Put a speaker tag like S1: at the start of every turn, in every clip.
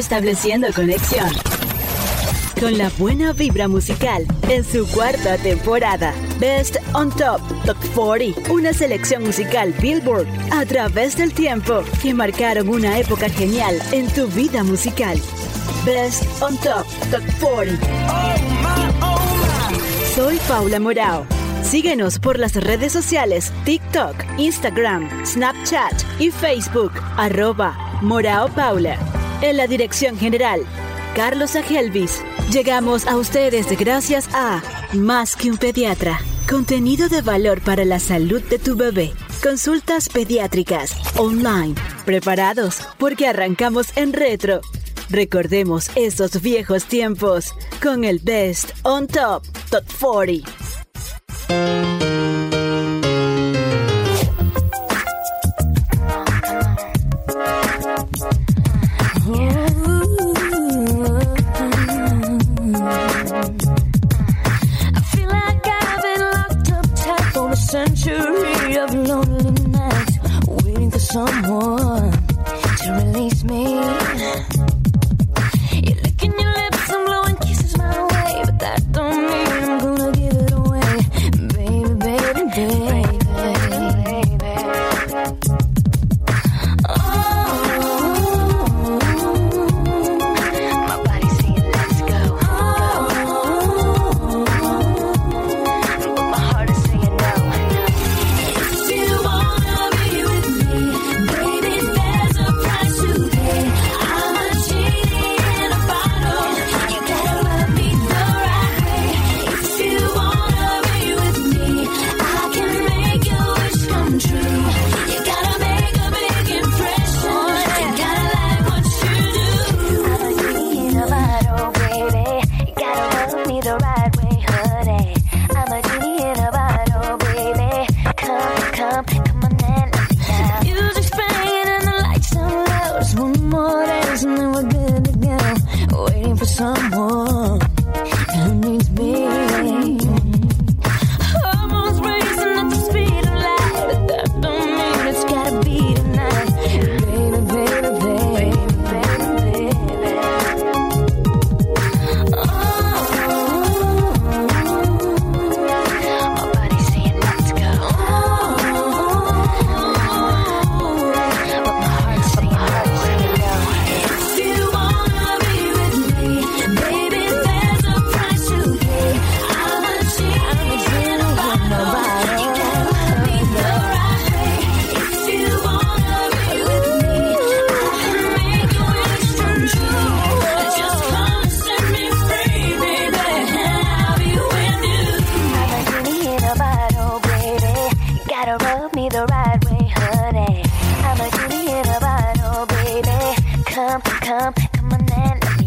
S1: estableciendo conexión con la buena vibra musical en su cuarta temporada. Best on Top Top 40, una selección musical Billboard a través del tiempo que marcaron una época genial en tu vida musical. Best on Top Top 40. Soy Paula Morao. Síguenos por las redes sociales TikTok, Instagram, Snapchat y Facebook, arroba Morao Paula. En la dirección general, Carlos Agelvis. Llegamos a ustedes gracias a Más que un pediatra. Contenido de valor para la salud de tu bebé. Consultas pediátricas online. ¿Preparados? Porque arrancamos en retro. Recordemos esos viejos tiempos con el Best on Top Top 40.
S2: century of lonely nights, waiting for someone to release me. You're licking your lips and blowing kisses my way, but that don't mean I'm gonna give it away, baby, baby, baby. good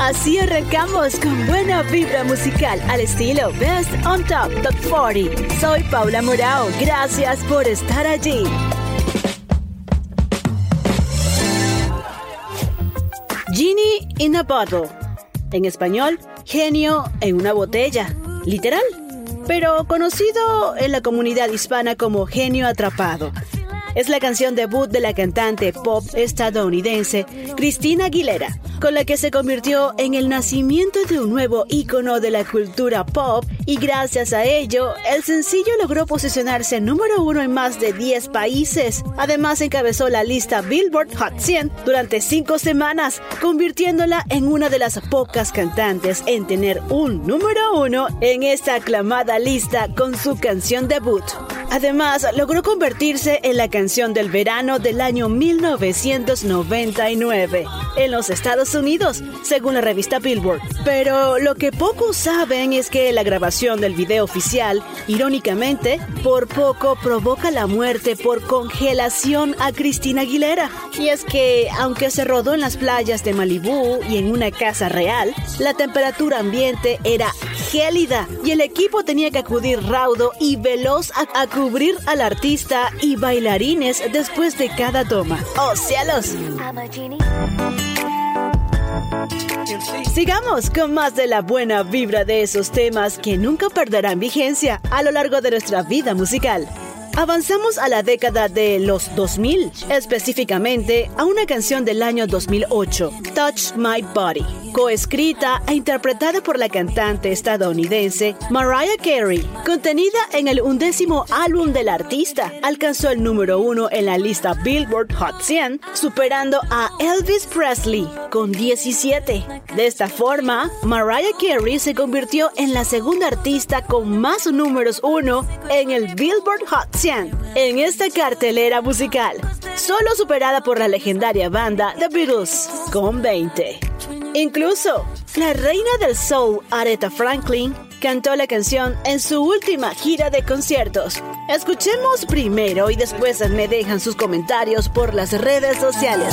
S1: Así arrancamos con buena vibra musical al estilo Best on Top Top 40. Soy Paula Morao, gracias por estar allí. Genie in a Bottle. En español, genio en una botella. Literal. Pero conocido en la comunidad hispana como genio atrapado es la canción debut de la cantante pop estadounidense Christina Aguilera, con la que se convirtió en el nacimiento de un nuevo ícono de la cultura pop y gracias a ello, el sencillo logró posicionarse número uno en más de 10 países. Además, encabezó la lista Billboard Hot 100 durante cinco semanas, convirtiéndola en una de las pocas cantantes en tener un número uno en esta aclamada lista con su canción debut. Además, logró convertirse en la canción del verano del año 1999 en los Estados Unidos, según la revista Billboard. Pero lo que pocos saben es que la grabación del video oficial, irónicamente, por poco provoca la muerte por congelación a Cristina Aguilera. Y es que, aunque se rodó en las playas de Malibú y en una casa real, la temperatura ambiente era gélida y el equipo tenía que acudir raudo y veloz a, a cubrir al artista y bailarines después de cada toma. ¡Oh cielos! Sigamos con más de la buena vibra de esos temas que nunca perderán vigencia a lo largo de nuestra vida musical. Avanzamos a la década de los 2000, específicamente a una canción del año 2008, Touch My Body, coescrita e interpretada por la cantante estadounidense Mariah Carey. Contenida en el undécimo álbum del artista, alcanzó el número uno en la lista Billboard Hot 100, superando a Elvis Presley con 17. De esta forma, Mariah Carey se convirtió en la segunda artista con más números uno en el Billboard Hot 100 en esta cartelera musical, solo superada por la legendaria banda The Beatles con 20. Incluso, la reina del soul Aretha Franklin cantó la canción en su última gira de conciertos. Escuchemos primero y después me dejan sus comentarios por las redes sociales.